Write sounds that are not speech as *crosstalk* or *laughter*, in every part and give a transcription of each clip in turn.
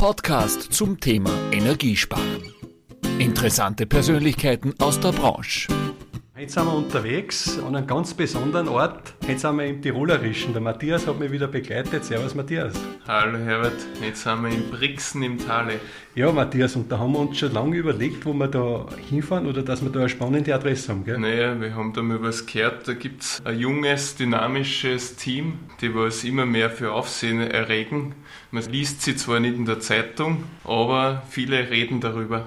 Podcast zum Thema Energiesparen. Interessante Persönlichkeiten aus der Branche. Jetzt sind wir unterwegs an einem ganz besonderen Ort. Jetzt sind wir im Tirolerischen. Der Matthias hat mich wieder begleitet. Servus Matthias. Hallo Herbert, jetzt sind wir in Brixen im Tale. Ja Matthias, und da haben wir uns schon lange überlegt, wo wir da hinfahren oder dass wir da eine spannende Adresse haben, gell? Naja, wir haben da mal was gehört. Da gibt es ein junges, dynamisches Team, die was immer mehr für Aufsehen erregen. Man liest sie zwar nicht in der Zeitung, aber viele reden darüber.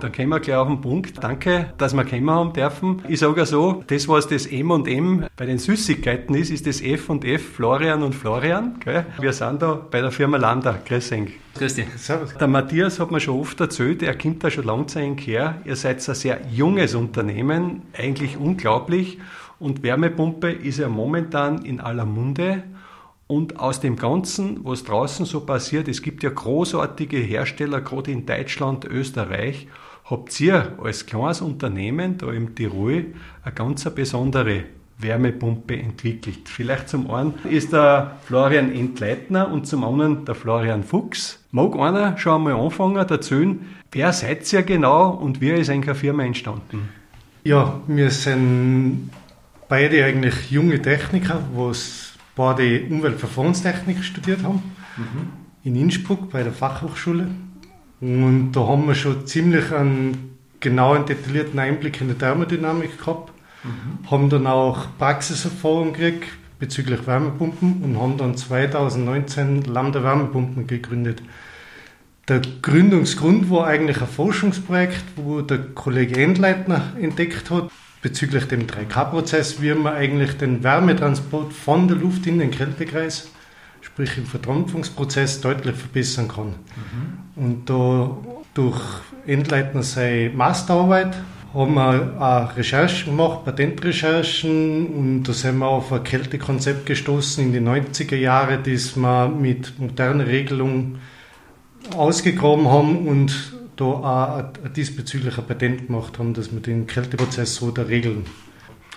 Dann kommen wir gleich auf den Punkt. Danke, dass wir kommen haben dürfen. Ich sage so, das, was das M und M bei den Süßigkeiten ist, ist das F und F, Florian und Florian. Gell? Wir sind da bei der Firma Landa. Grüß dich. Grüß dich. Servus. Der Matthias hat mir schon oft erzählt, er kommt da schon lange zu einem her. Ihr seid ein sehr junges Unternehmen, eigentlich unglaublich. Und Wärmepumpe ist ja momentan in aller Munde. Und aus dem Ganzen, was draußen so passiert, es gibt ja großartige Hersteller, gerade in Deutschland, Österreich, habt ihr als kleines Unternehmen da im Tirol eine ganz besondere Wärmepumpe entwickelt. Vielleicht zum einen ist der Florian Entleitner und zum anderen der Florian Fuchs. Mag einer schon einmal anfangen, erzählen, wer seid ihr genau und wie ist eine Firma entstanden? Ja, wir sind beide eigentlich junge Techniker, was beide Umweltverfahrenstechnik studiert haben, mhm. in Innsbruck bei der Fachhochschule. Und da haben wir schon ziemlich einen genauen, detaillierten Einblick in die Thermodynamik gehabt, mhm. haben dann auch Praxiserfahrung gekriegt bezüglich Wärmepumpen und haben dann 2019 Lambda Wärmepumpen gegründet. Der Gründungsgrund war eigentlich ein Forschungsprojekt, wo der Kollege Endleitner entdeckt hat, bezüglich dem 3K-Prozess, wie man eigentlich den Wärmetransport von der Luft in den Kältekreis sprich im Verdampfungsprozess, deutlich verbessern kann. Mhm. Und da durch Endleitner seine Masterarbeit haben wir auch Recherchen gemacht, Patentrecherchen und da sind wir auf ein Kältekonzept gestoßen in die 90er Jahre, das wir mit moderner Regelung ausgegraben haben und da auch diesbezüglich ein Patent gemacht haben, dass wir den Kälteprozess so da regeln.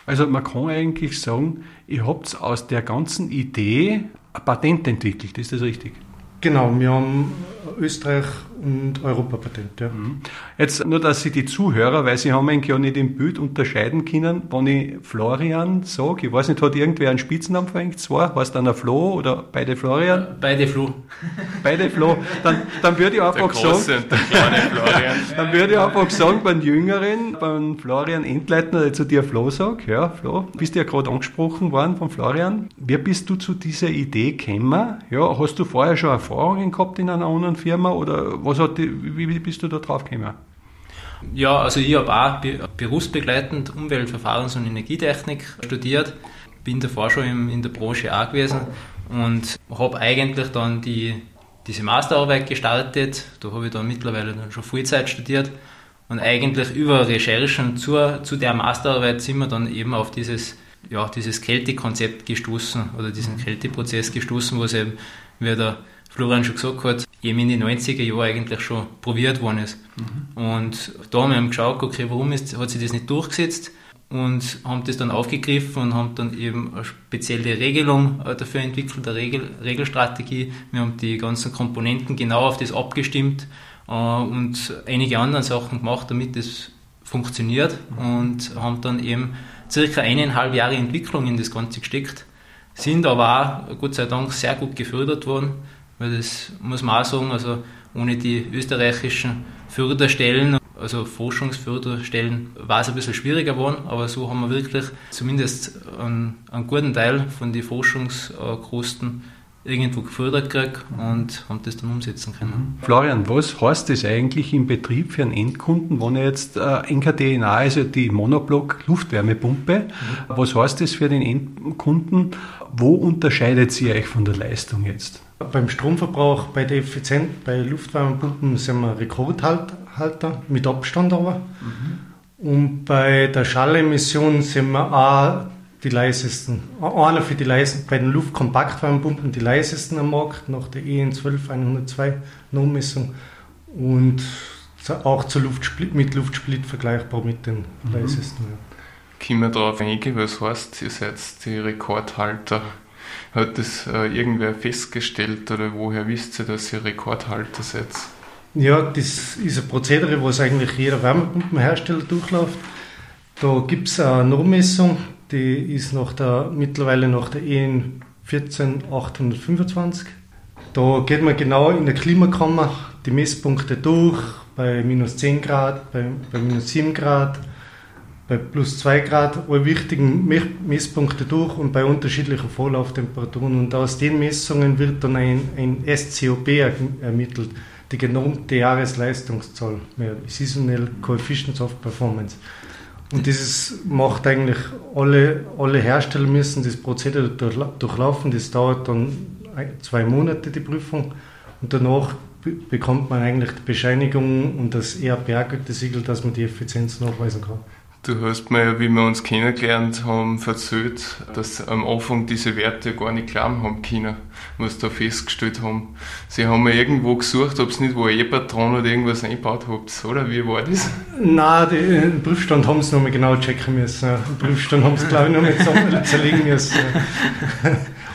Also man kann eigentlich sagen, ihr habt aus der ganzen Idee ein Patent entwickelt, ist das richtig? Genau, wir haben Österreich und Europapatent. Ja. Mhm. Jetzt nur, dass Sie die Zuhörer, weil Sie haben eigentlich ja nicht im Bild unterscheiden können, wenn ich Florian sage, ich weiß nicht, hat irgendwer einen Spitznamen für eigentlich zwei? Heißt einer Flo oder beide Florian? Beide Flo. Beide Flo. Dann, dann würde ich einfach sagen, *laughs* dann würde ich einfach sagen, beim Jüngeren, beim Florian Endleitner, der zu dir Flo sagt, ja, Flo, bist du ja gerade angesprochen worden von Florian. Wie bist du zu dieser Idee gekommen? Ja, hast du vorher schon Erfahrungen gehabt in einer anderen Firma oder was hat die, wie bist du da drauf gekommen? Ja, also ich habe auch berufsbegleitend Umweltverfahrens- und Energietechnik studiert, bin davor schon in der Branche auch gewesen und habe eigentlich dann die, diese Masterarbeit gestartet. Da habe ich dann mittlerweile dann schon Vollzeit studiert und eigentlich über Recherchen zur, zu der Masterarbeit sind wir dann eben auf dieses, ja, dieses Kältekonzept gestoßen oder diesen mhm. Kälteprozess gestoßen, was eben, wie der Florian schon gesagt hat, eben in den 90er Jahren eigentlich schon probiert worden ist. Mhm. Und da haben wir geschaut, okay, warum ist, hat sich das nicht durchgesetzt und haben das dann aufgegriffen und haben dann eben eine spezielle Regelung äh, dafür entwickelt, eine Regel, Regelstrategie. Wir haben die ganzen Komponenten genau auf das abgestimmt äh, und einige andere Sachen gemacht, damit das funktioniert mhm. und haben dann eben circa eineinhalb Jahre Entwicklung in das Ganze gesteckt, sind aber auch Gott sei Dank sehr gut gefördert worden weil das muss man auch sagen, also ohne die österreichischen Förderstellen, also Forschungsförderstellen, war es ein bisschen schwieriger geworden, aber so haben wir wirklich zumindest einen, einen guten Teil von den Forschungskosten irgendwo gefördert gekriegt und haben das dann umsetzen können. Mhm. Florian, was heißt das eigentlich im Betrieb für einen Endkunden, wenn er jetzt äh, NKDNA, also die Monoblock Luftwärmepumpe, mhm. was heißt das für den Endkunden? Wo unterscheidet sie euch von der Leistung jetzt? Beim Stromverbrauch, bei der Effizienz, bei Luftwärmepumpen sind wir Rekordhalter, mit Abstand aber. Mhm. Und bei der Schallemission sind wir auch die leisesten. Einer für die leisesten, bei den Luftkompaktwärmepumpen die leisesten am Markt, nach der EN 12102 Nommessung. Und auch zur Luftsplit, mit Luftsplit vergleichbar mit den mhm. leisesten. Ja. Kommen wir darauf eingehen, was heißt, ihr seid die Rekordhalter Hat das äh, irgendwer festgestellt oder woher wisst ihr, dass ihr Rekordhalter seid? Ja, das ist ein Prozedere, was eigentlich jeder Wärmepumpenhersteller durchläuft. Da gibt es eine Normmessung, die ist nach der, mittlerweile nach der EN 14825. Da geht man genau in der Klimakammer die Messpunkte durch, bei minus 10 Grad, bei, bei minus 7 Grad, bei plus 2 Grad, alle wichtigen Messpunkte durch und bei unterschiedlichen Vorlauftemperaturen. Und aus den Messungen wird dann ein, ein SCOP ermittelt, die genormte Jahresleistungszahl, Seasonal Coefficient of Performance. Und dieses macht eigentlich alle, alle Hersteller müssen das Prozedere durchlaufen. Das dauert dann zwei Monate, die Prüfung. Und danach bekommt man eigentlich die Bescheinigung und das ERP-Siegel, dass man die Effizienz nachweisen kann. Du hast mir, wie wir uns kennengelernt haben, erzählt, dass am Anfang diese Werte gar nicht glauben haben können, was da festgestellt haben. Sie haben mir irgendwo gesucht, ob es nicht wo ein E-Patron oder irgendwas eingebaut habt, oder? Wie war das? Nein, den Prüfstand haben sie nochmal genau checken müssen. Den Prüfstand haben sie, glaube ich, nochmal zusammen *laughs* zerlegen müssen.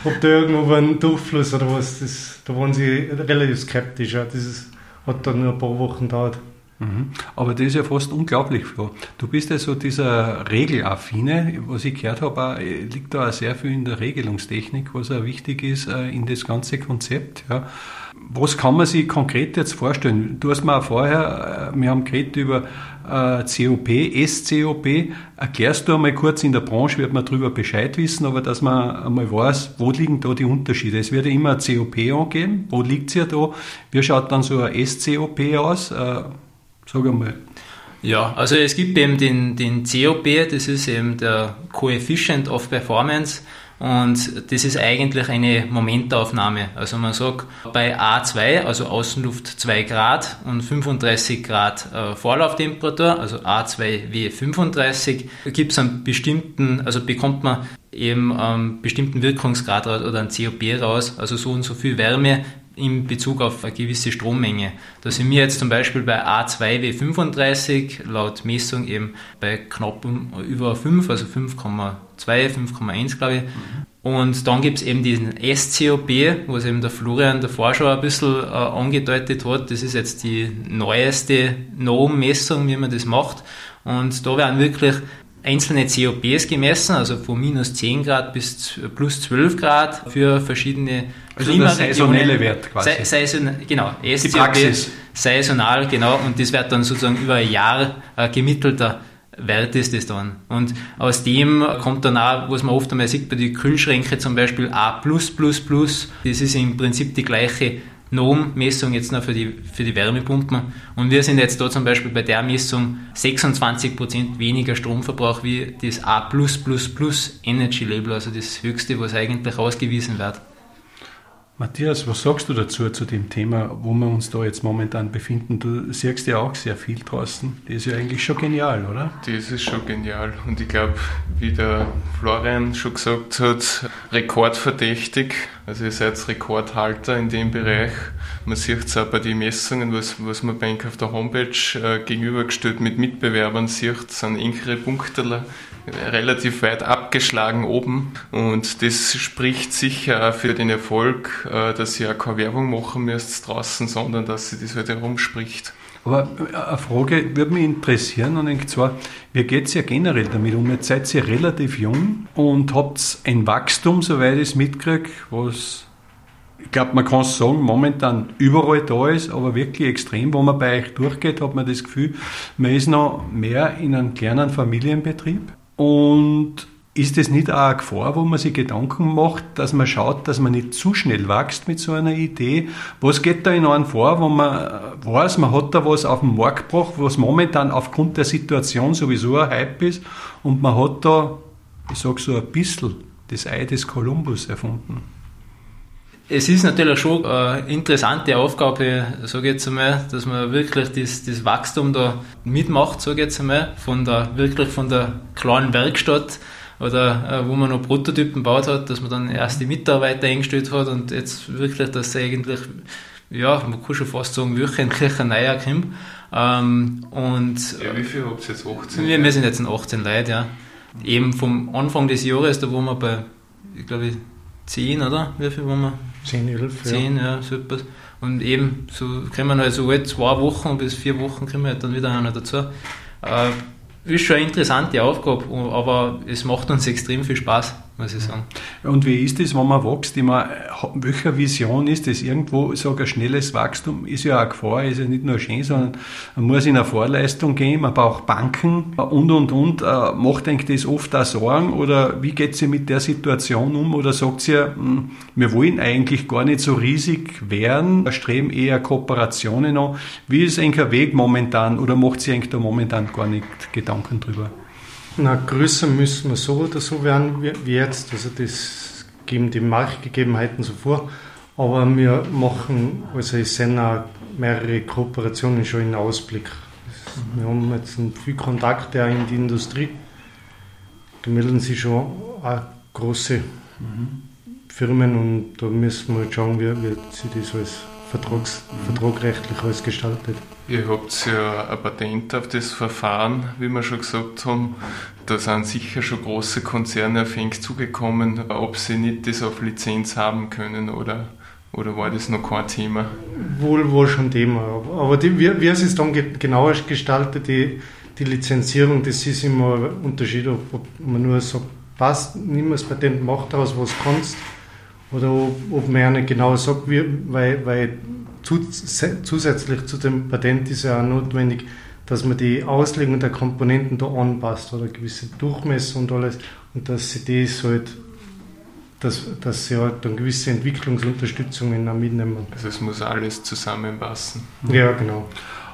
ob da irgendwo ein Durchfluss oder was, das, da waren sie relativ skeptisch. Das ist, hat dann nur ein paar Wochen gedauert. Mhm. Aber das ist ja fast unglaublich, Flo. Du bist ja so dieser Regelaffine, was ich gehört habe, liegt da auch sehr viel in der Regelungstechnik, was auch wichtig ist äh, in das ganze Konzept. Ja. Was kann man sich konkret jetzt vorstellen? Du hast mir auch vorher, äh, wir haben geredet über äh, COP, SCOP. Erklärst du einmal kurz, in der Branche wird man darüber Bescheid wissen, aber dass man einmal weiß, wo liegen da die Unterschiede? Es wird ja immer COP angeben. Wo liegt es ja da? Wie schaut dann so ein SCOP aus? Sag einmal. Ja, also es gibt eben den, den COP, das ist eben der Coefficient of Performance und das ist eigentlich eine Momentaufnahme. Also man sagt, bei A2, also Außenluft 2 Grad und 35 Grad äh, Vorlauftemperatur, also A2W 35, gibt es einen bestimmten, also bekommt man eben einen bestimmten Wirkungsgrad oder einen COP raus, also so und so viel Wärme in Bezug auf eine gewisse Strommenge. Da sind wir jetzt zum Beispiel bei A2W35 laut Messung eben bei knapp über 5, also 5,2, 5,1 glaube ich. Und dann gibt es eben diesen SCOP, was eben der Florian davor schon ein bisschen äh, angedeutet hat. Das ist jetzt die neueste NOM-Messung, wie man das macht. Und da werden wirklich einzelne COPs gemessen, also von minus 10 Grad bis plus 12 Grad für verschiedene also der saisonelle Wert quasi. Saison, genau, SCOP, saisonal, genau, und das wird dann sozusagen über ein Jahr äh, gemittelter Wert ist das dann. Und aus dem kommt dann auch, was man oft einmal sieht bei den Kühlschränken zum Beispiel A+++, das ist im Prinzip die gleiche NOM-Messung jetzt noch für die, für die Wärmepumpen. Und wir sind jetzt da zum Beispiel bei der Messung 26% weniger Stromverbrauch wie das A Energy Label, also das höchste, was eigentlich ausgewiesen wird. Matthias, was sagst du dazu, zu dem Thema, wo wir uns da jetzt momentan befinden? Du siehst ja auch sehr viel draußen. Das ist ja eigentlich schon genial, oder? Das ist schon genial. Und ich glaube, wie der Florian schon gesagt hat, rekordverdächtig. Also ihr seid Rekordhalter in dem Bereich. Man sieht es auch bei den Messungen, was, was man bei auf der Homepage äh, gegenübergestellt mit Mitbewerbern sieht, sind engere Punkte relativ weit abgeschlagen oben. Und das spricht sicher auch für den Erfolg, äh, dass ihr auch keine Werbung machen müsst draußen, sondern dass sie das halt herumspricht. Aber äh, eine Frage würde mich interessieren, und zwar, wie geht es ja generell damit um? Jetzt seid ihr relativ jung und habt ein Wachstum, soweit ich es mitkriege, was, ich glaube, man kann es sagen, momentan überall da ist, aber wirklich extrem. Wo man bei euch durchgeht, hat man das Gefühl, man ist noch mehr in einem kleinen Familienbetrieb. Und ist es nicht auch eine Gefahr, wo man sich Gedanken macht, dass man schaut, dass man nicht zu schnell wächst mit so einer Idee? Was geht da in einem vor, wo man weiß, man hat da was auf den Markt gebracht, was momentan aufgrund der Situation sowieso ein Hype ist und man hat da, ich sage so ein bisschen, das Ei des Kolumbus erfunden? Es ist natürlich schon eine interessante Aufgabe, sage ich jetzt einmal, dass man wirklich das, das Wachstum da mitmacht, sage ich jetzt einmal, von der, wirklich von der kleinen Werkstatt oder äh, wo man noch Prototypen baut hat, dass man dann erst die Mitarbeiter eingestellt hat und jetzt wirklich, dass eigentlich, ja, man kann schon fast sagen, wöchentlich ein neuer kommt. Ähm, und, ja, wie viel habt ihr jetzt? 18? Wir, wir sind jetzt in 18 Leute, ja. Eben vom Anfang des Jahres, da wo wir bei, ich glaube, 10, oder? Wie viel waren wir? 10, 11, 10, ja. ja, super. Und eben, so kriegen wir halt so alle zwei Wochen bis vier Wochen kriegen wir halt dann wieder einer dazu. Äh, ist schon eine interessante Aufgabe, aber es macht uns extrem viel Spaß muss ich sagen. Und wie ist das, wenn man wächst? Ich meine, welcher Vision ist das? Irgendwo, ich sage, ein schnelles Wachstum ist ja eine Gefahr, ist ja nicht nur schön, sondern man muss in eine Vorleistung gehen, man braucht Banken und, und, und. Äh, macht eigentlich das oft auch Sorgen oder wie geht sie mit der Situation um? Oder sagt sie, hm, wir wollen eigentlich gar nicht so riesig werden, wir streben eher Kooperationen an. Wie ist eigentlich der Weg momentan oder macht sie eigentlich da momentan gar nicht Gedanken drüber? Na, größer müssen wir so oder so werden wie jetzt. Also das geben die Marktgegebenheiten so vor. Aber wir machen, also es sind auch mehrere Kooperationen schon in Ausblick. Wir haben jetzt viel Kontakte auch in die Industrie. Da melden sich schon auch große Firmen und da müssen wir schauen, wie, wie sich das alles vertrags, vertragrechtlich alles gestaltet. Ihr habt ja ein Patent auf das Verfahren, wie wir schon gesagt haben. Da sind sicher schon große Konzerne auf Henk zugekommen, ob sie nicht das auf Lizenz haben können oder, oder war das noch kein Thema? Wohl, wohl schon Thema. Aber die, wie, wie es ist dann genauer gestaltet, die, die Lizenzierung, das ist immer ein Unterschied, ob, man nur sagt, passt, nimm das Patent, mach daraus, was kannst, oder ob, ob man ja nicht genau sagt, wie, weil, weil zusätzlich zu dem Patent ist ja auch notwendig, dass man die Auslegung der Komponenten da anpasst oder gewisse Durchmesser und alles und dass sie das halt dass, dass sie halt dann gewisse Entwicklungsunterstützungen auch mitnehmen. Also es muss alles zusammenpassen. Ja, genau.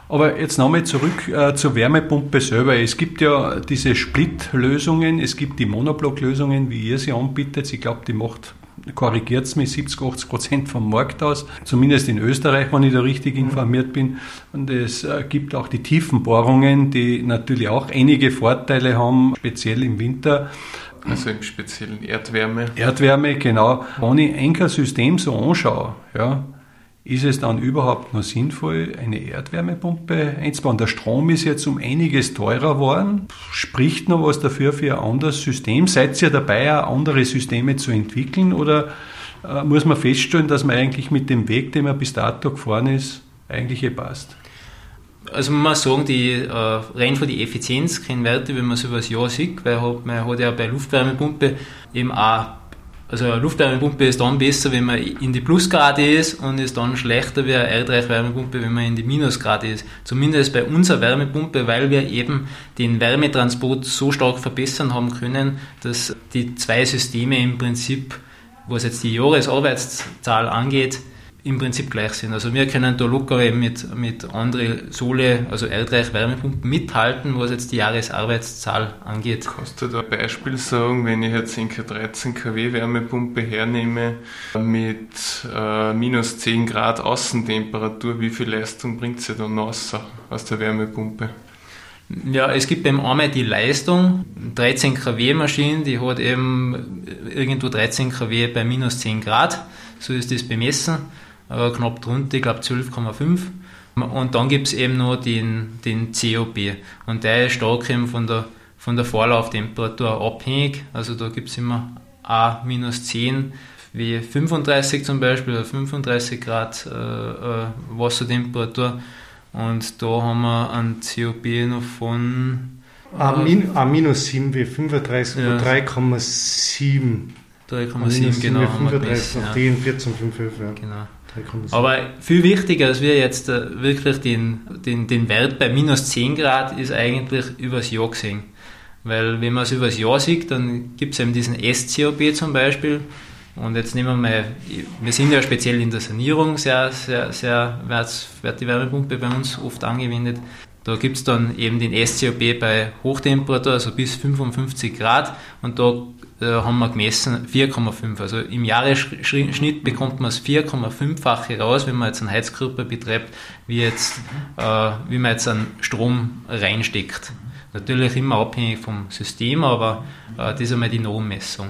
Aber jetzt nochmal zurück äh, zur Wärmepumpe selber. Es gibt ja diese Split-Lösungen, es gibt die Monoblock-Lösungen, wie ihr sie anbietet. Ich glaube, die macht korrigiert es mich, 70, 80 Prozent vom Markt aus, zumindest in Österreich, wenn ich da richtig informiert bin. Und es äh, gibt auch die Tiefenbohrungen, die natürlich auch einige Vorteile haben, speziell im Winter. Also im speziellen Erdwärme. Erdwärme, genau. Wenn ich ein System so anschaue, ja, ist es dann überhaupt noch sinnvoll, eine Erdwärmepumpe einzubauen? Der Strom ist jetzt um einiges teurer geworden. Spricht noch was dafür für ein anderes System? Seid ihr dabei, auch andere Systeme zu entwickeln? Oder äh, muss man feststellen, dass man eigentlich mit dem Weg, den man bis dato gefahren ist, eigentlich eh passt? Also man muss sagen, die, äh, rein von die Effizienz keine Werte, wenn man so über das Jahr sieht, weil man hat ja bei Luftwärmepumpe eben auch also eine Luftwärmepumpe ist dann besser, wenn man in die Plusgrade ist und ist dann schlechter wie eine Erdreich-Wärmepumpe, wenn man in die Minusgrade ist. Zumindest bei unserer Wärmepumpe, weil wir eben den Wärmetransport so stark verbessern haben können, dass die zwei Systeme im Prinzip, was jetzt die Jahresarbeitszahl angeht, im Prinzip gleich sind. Also wir können da locker mit, mit anderen Sohle, also Erdreich Wärmepumpen mithalten, was jetzt die Jahresarbeitszahl angeht. Kannst du da ein Beispiel sagen, wenn ich jetzt eine 13 kW Wärmepumpe hernehme mit äh, minus 10 Grad Außentemperatur, wie viel Leistung bringt sie dann raus aus der Wärmepumpe? Ja, es gibt eben einmal die Leistung, 13 kW Maschine, die hat eben irgendwo 13 kW bei minus 10 Grad, so ist das bemessen äh, knapp drunter, ich glaube 12,5. Und dann gibt es eben noch den, den COP. Und der ist stark eben von der, von der Vorlauftemperatur abhängig. Also da gibt es immer A minus 10 wie 35 zum Beispiel, oder 35 Grad äh, äh, Wassertemperatur. Und da haben wir einen COP noch von. A, min, A minus 7 wie 35 ja. 3,7. 3,7 genau. 35 auf ja. 14,55. Ja. Genau. Aber viel wichtiger als wir jetzt äh, wirklich den, den, den Wert bei minus 10 Grad ist eigentlich übers Jahr gesehen. Weil wenn man es übers Jahr sieht, dann gibt es eben diesen SCOP zum Beispiel. Und jetzt nehmen wir mal, wir sind ja speziell in der Sanierung sehr, sehr, sehr, wird die Wärmepumpe bei uns oft angewendet. Da gibt es dann eben den SCOP bei Hochtemperatur, also bis 55 Grad. Und da äh, haben wir gemessen 4,5. Also im Jahresschnitt bekommt man das 4,5-fache raus, wenn man jetzt einen Heizkörper betreibt, wie, jetzt, äh, wie man jetzt einen Strom reinsteckt. Natürlich immer abhängig vom System, aber äh, das ist einmal die Nommessung.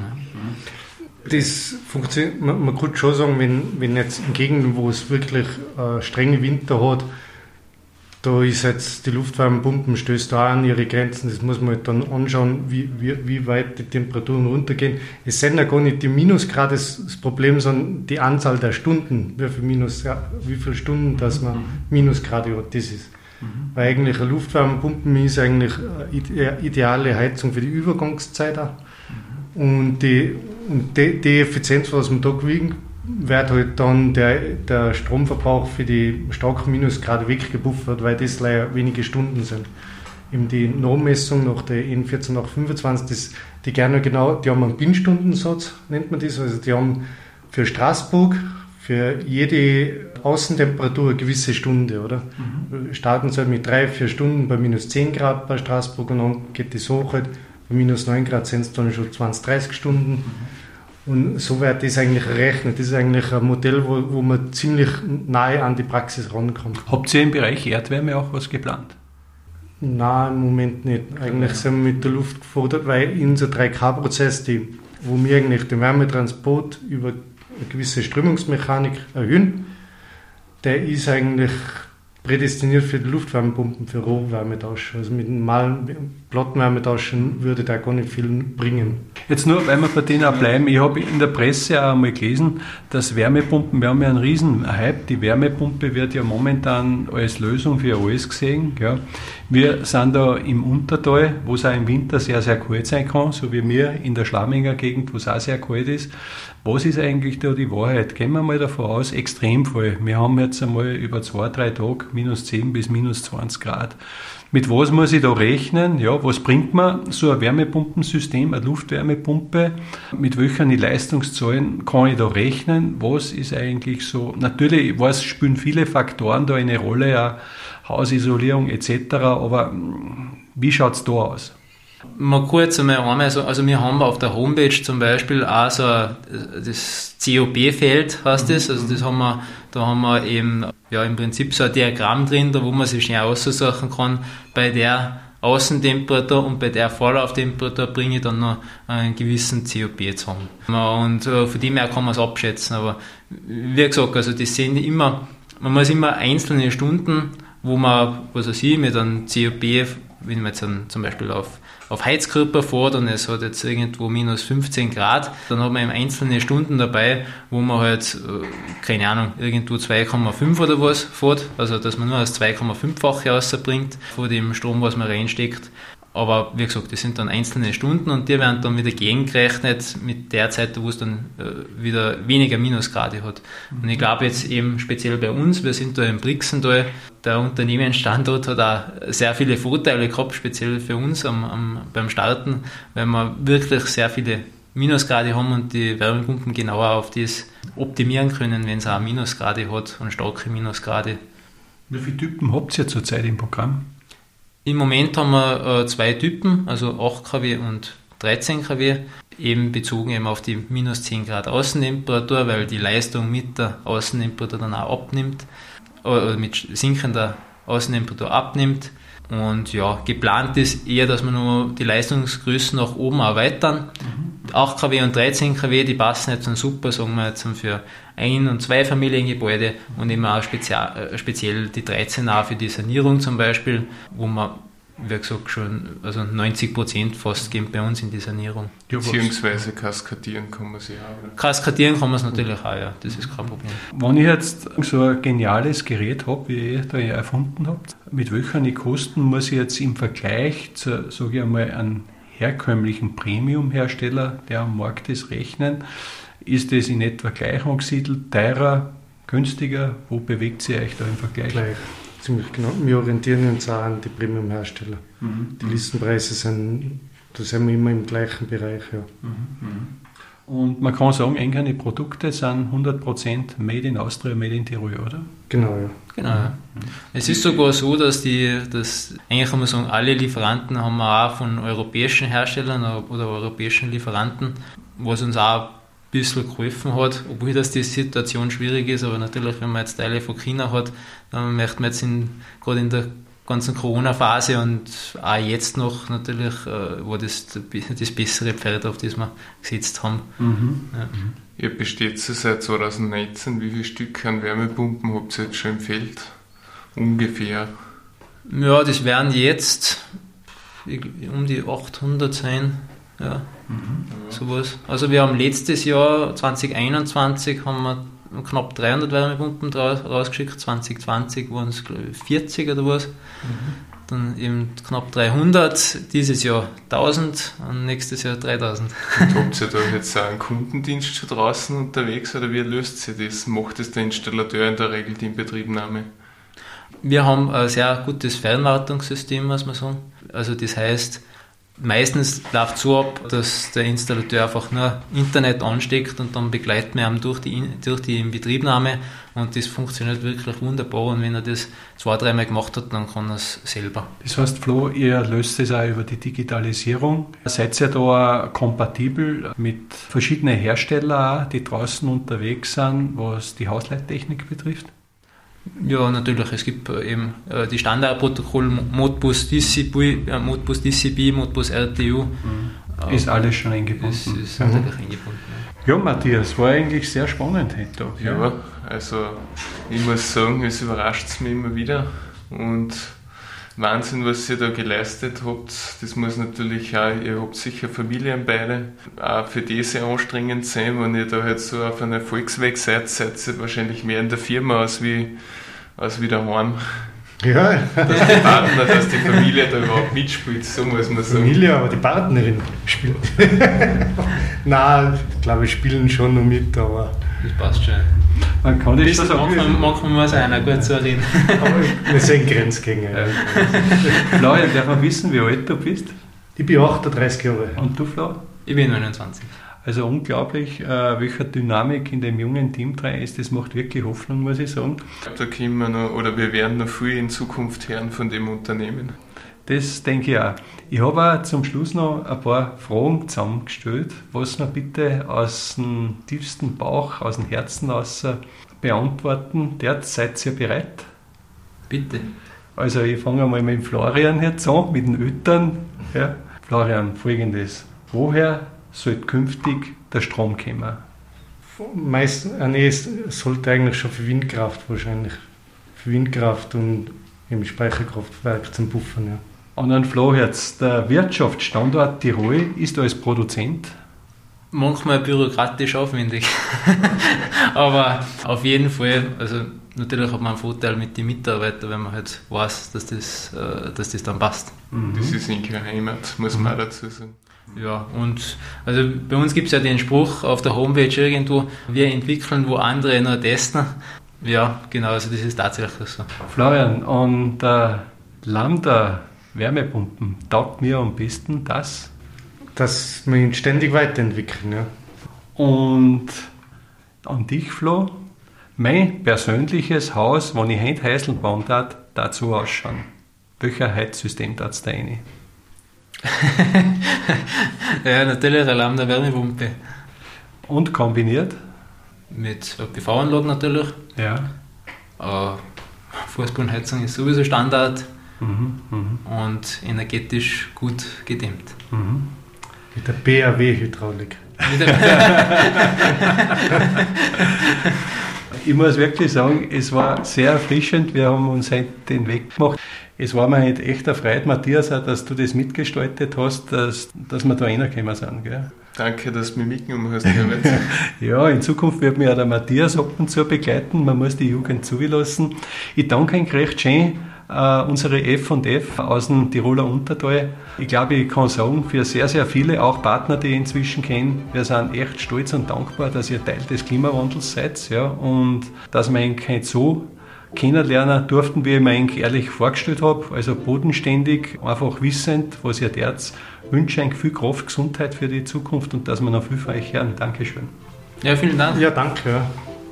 Das funktioniert, man, man kann schon sagen, wenn, wenn jetzt in Gegenden, wo es wirklich äh, strenge Winter hat, da ist jetzt die Luftwärmepumpen stößt da an ihre Grenzen. Das muss man halt dann anschauen, wie, wie, wie weit die Temperaturen runtergehen. Es sind ja gar nicht die Minusgrade das, Problem, sondern die Anzahl der Stunden, wie viele, Minus, wie viele Stunden, dass man Minusgrade hat, das ist. Mhm. Weil eigentlich eine Luftwärmepumpe ist eigentlich eine ideale Heizung für die Übergangszeit auch. Und die, und die, die Effizienz, was man da gewinnen wird halt dann der, der Stromverbrauch für die starken Minusgrade weggebuffert, weil das leider wenige Stunden sind. Eben die Nommessung nach der N14825, das, die gerne genau, die haben einen Binnstundensatz, nennt man das. Also die haben für Straßburg für jede Außentemperatur eine gewisse Stunde, oder? Mhm. Starten sie halt mit drei, vier Stunden bei minus 10 Grad bei Straßburg und dann geht das hoch halt. Bei minus 9 Grad sind es dann schon 20, 30 Stunden. Mhm. Und so wird das eigentlich errechnet. Das ist eigentlich ein Modell, wo, wo man ziemlich nahe an die Praxis rankommt. Habt ihr im Bereich Erdwärme auch was geplant? Nein, im Moment nicht. Eigentlich sind wir mit der Luft gefordert, weil unser 3K-Prozess, wo wir eigentlich den Wärmetransport über eine gewisse Strömungsmechanik erhöhen, der ist eigentlich prädestiniert für die Luftwärmepumpen, für Rohwärmetausch. Also mit normalen Plattenwärmetauschen würde da gar nicht viel bringen. Jetzt nur, weil wir bei denen auch bleiben, ich habe in der Presse auch einmal gelesen, dass Wärmepumpen, wir haben ja einen riesen Hype, die Wärmepumpe wird ja momentan als Lösung für alles gesehen. Ja. Wir sind da im Untertal, wo es auch im Winter sehr, sehr kalt sein kann, so wie wir in der Schlamminger Gegend, wo es auch sehr kalt ist. Was ist eigentlich da die Wahrheit? Gehen wir mal davon aus, Extremfall. Wir haben jetzt einmal über zwei, drei Tage minus 10 bis minus 20 Grad. Mit was muss ich da rechnen? Ja, was bringt mir so ein Wärmepumpensystem, eine Luftwärmepumpe? Mit welchen Leistungszahlen kann ich da rechnen? Was ist eigentlich so? Natürlich, ich weiß, spielen viele Faktoren da eine Rolle, ja, Hausisolierung etc., aber hm, wie schaut es da aus? Mal kurz einmal einmal so, also wir haben auf der Homepage zum Beispiel auch so das COP-Feld, heißt das, also das haben wir, da haben wir eben ja im Prinzip so ein Diagramm drin, da wo man sich schnell aussuchen kann, bei der Außentemperatur und bei der Vorlauftemperatur bringe ich dann noch einen gewissen COP zusammen. Und äh, von dem her kann man es abschätzen, aber wie gesagt, also das sind immer, man muss immer einzelne Stunden, wo man, was weiß ich, mit einem COP, wenn man jetzt dann zum Beispiel auf auf Heizkörper fährt und es hat jetzt irgendwo minus 15 Grad, dann hat man eben einzelne Stunden dabei, wo man halt, äh, keine Ahnung, irgendwo 2,5 oder was fährt, also dass man nur das 2,5-fache rausbringt von dem Strom, was man reinsteckt. Aber wie gesagt, das sind dann einzelne Stunden und die werden dann wieder gegengerechnet mit der Zeit, wo es dann äh, wieder weniger Minusgrade hat. Und ich glaube jetzt eben speziell bei uns, wir sind da im Brixental, der Unternehmensstandort hat auch sehr viele Vorteile gehabt, speziell für uns am, am, beim Starten, weil wir wirklich sehr viele Minusgrade haben und die Wärmepumpen genauer auf das optimieren können, wenn es auch Minusgrade hat und starke Minusgrade. Wie viele Typen habt ihr zurzeit im Programm? Im Moment haben wir äh, zwei Typen, also 8 kW und 13 kW, eben bezogen eben auf die minus 10 Grad Außentemperatur, weil die Leistung mit der Außentemperatur dann auch abnimmt, äh, oder mit sinkender Außentemperatur abnimmt. Und ja, geplant ist eher, dass wir nur die Leistungsgrößen nach oben erweitern. Mhm. 8 kW und 13 kW, die passen jetzt dann super, sagen wir jetzt für ein- und zwei Familiengebäude und immer auch spezial, äh, speziell die 13 auch für die Sanierung zum Beispiel, wo man wie gesagt, schon also 90 Prozent fast gehen bei uns in die Sanierung. Beziehungsweise kaskadieren kann man sie auch. Kaskadieren kann man es natürlich auch, ja. Das ist kein Problem. Wenn ich jetzt so ein geniales Gerät habe, wie ihr da erfunden habt, mit welchen Kosten muss ich jetzt im Vergleich zu, sage ich einmal, einem herkömmlichen Premium-Hersteller, der am Markt ist, rechnen? Ist das in etwa gleich angesiedelt, teurer, günstiger? Wo bewegt sie euch da im Vergleich? Gleich, ziemlich genau. Wir orientieren uns auch an die Premium-Hersteller. Mhm. Die Listenpreise sind, da sind wir immer im gleichen Bereich. Ja. Mhm. mhm. Und man kann sagen, engerne Produkte sind 100% Made in Austria, Made in Tirol, oder? Genau, ja. Genau. Ja. Es ist sogar so, dass die, dass eigentlich kann man sagen, alle Lieferanten haben wir auch von europäischen Herstellern oder europäischen Lieferanten, was uns auch bisschen geholfen hat, obwohl das die Situation schwierig ist, aber natürlich, wenn man jetzt Teile von China hat, dann möchte man jetzt in, gerade in der ganzen Corona-Phase und auch jetzt noch natürlich, äh, war das das bessere Pferd, auf das wir gesetzt haben. Mhm. Ja. Ihr besteht seit 2019. Wie viele Stück an Wärmepumpen habt ihr jetzt schon im Feld? Ungefähr. Ja, das werden jetzt um die 800 sein. Ja, mhm. sowas. Also wir haben letztes Jahr, 2021, haben wir knapp 300 Wärmepumpen rausgeschickt, 2020 waren es 40 oder was. Mhm. Dann eben knapp 300, dieses Jahr 1000 und nächstes Jahr 3000. Und habt ihr da jetzt auch einen Kundendienst schon draußen unterwegs oder wie löst sich das? Macht es der Installateur in der Regel die Inbetriebnahme? Wir haben ein sehr gutes Fernwartungssystem, muss man sagen. Also das heißt, Meistens läuft es so ab, dass der Installateur einfach nur Internet ansteckt und dann begleitet man ihn durch die, durch die Inbetriebnahme und das funktioniert wirklich wunderbar und wenn er das zwei, dreimal gemacht hat, dann kann er es selber. Das heißt, Flo, ihr löst es auch über die Digitalisierung. Seid ihr da kompatibel mit verschiedenen Herstellern, die draußen unterwegs sind, was die Hausleittechnik betrifft? Ja, natürlich. Es gibt äh, eben äh, die Standardprotokolle Modbus TCP, äh, Modbus, DCP, Modbus RTU. Mhm. Ist alles schon eingebunden. Ist, ist mhm. natürlich eingebunden. Ja. Matthias, war eigentlich sehr spannend heute. Ja, ja also ich muss sagen, es überrascht mich immer wieder und Wahnsinn, was ihr da geleistet habt. Das muss natürlich auch, ihr habt sicher Familien beide, auch für die sehr anstrengend sein, wenn ihr da halt so auf einem Volksweg seid, seid ihr wahrscheinlich mehr in der Firma als wie, als wie daheim. Ja. Dass die Partner, dass die Familie da überhaupt mitspielt, so muss man sagen. Familie, aber die Partnerin spielt. *laughs* Nein, ich glaube, spielen schon noch mit, aber. Das passt schon. Man kann das schon sagen. Manchmal, manchmal muss einer gut so reden. wir sind Grenzgänger. Ja. Florian, darf man wissen, wie alt du bist? Ich bin 38 Jahre. Und du, Flo? Ich bin 29. Also unglaublich, äh, welche Dynamik in dem jungen Team drin ist. Das macht wirklich Hoffnung, muss ich sagen. Da können wir noch, oder wir werden noch viel in Zukunft hören von dem Unternehmen. Das denke ich auch. Ich habe auch zum Schluss noch ein paar Fragen zusammengestellt, was noch bitte aus dem tiefsten Bauch, aus dem Herzen aus beantworten. Der, seid ihr bereit? Bitte. Also ich fange mal mit Florian jetzt an, mit den Eltern. Ja. Florian, folgendes. Woher sollte künftig der Strom kommen? Meistens, äh, nee, es sollte eigentlich schon für Windkraft wahrscheinlich. Für Windkraft und im Speicherkraftwerk zum Buffern, ja. Und dann Flo, jetzt der Wirtschaftsstandort Tirol ist als Produzent manchmal bürokratisch aufwendig. *laughs* Aber auf jeden Fall, also natürlich hat man einen Vorteil mit den Mitarbeitern, wenn man halt weiß, dass das, äh, dass das dann passt. Mhm. Das ist in keine Heimat, muss man mhm. auch dazu sagen. Ja, und also bei uns gibt es ja den Spruch auf der Homepage irgendwo, wir entwickeln, wo andere noch testen. Ja, genau, also das ist tatsächlich so. Florian, und der Lambda Wärmepumpen taugt mir am besten das? Dass wir ihn ständig weiterentwickeln, ja. Und an dich, Flo, mein persönliches Haus, wenn ich Heißel gebaut hat, dazu ausschauen. Welcher Heizsystem da da rein? *laughs* ja, natürlich eine Lambda Wärmepumpe. Und kombiniert? Mit PV-Anlage natürlich. Ja. Äh, Fußbodenheizung ist sowieso Standard mhm, mh. und energetisch gut gedämmt. Mhm. Mit der BAW-Hydraulik. *laughs* ich muss wirklich sagen, es war sehr erfrischend. Wir haben uns heute den Weg gemacht. Es war mir halt echt erfreut, Matthias, dass du das mitgestaltet hast, dass, dass wir da reingekommen sind. Gell? Danke, dass du mich mitgenommen hast, *laughs* Ja, in Zukunft wird mir auch der Matthias ab und zu begleiten. Man muss die Jugend zulassen. Ich danke Ihnen recht schön äh, unsere F&F aus dem Tiroler Untertal. Ich glaube, ich kann sagen, für sehr, sehr viele, auch Partner, die ich inzwischen kenne, wir sind echt stolz und dankbar, dass ihr Teil des Klimawandels seid ja, und dass wir ihn nicht so kennenlernen durften, wie ich mir eigentlich ehrlich vorgestellt habe. Also bodenständig, einfach wissend, was ihr. Ich wünsche euch viel Kraft, Gesundheit für die Zukunft und dass wir noch viel von euch hören. Dankeschön. Ja, vielen Dank. Ja, danke.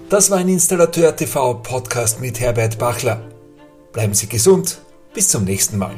Das war ein Installateur TV Podcast mit Herbert Bachler. Bleiben Sie gesund. Bis zum nächsten Mal.